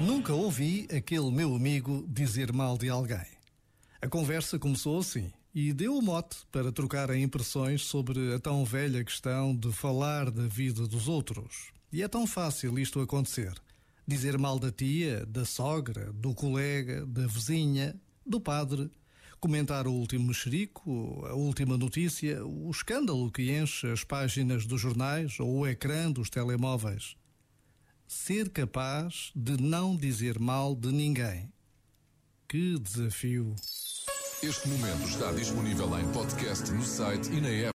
Nunca ouvi aquele meu amigo dizer mal de alguém. A conversa começou assim e deu o mote para trocar impressões sobre a tão velha questão de falar da vida dos outros. E é tão fácil isto acontecer. Dizer mal da tia, da sogra, do colega, da vizinha, do padre. Comentar o último mexerico, a última notícia, o escândalo que enche as páginas dos jornais ou o ecrã dos telemóveis ser capaz de não dizer mal de ninguém. Que desafio! Este momento está disponível em podcast no site e na app.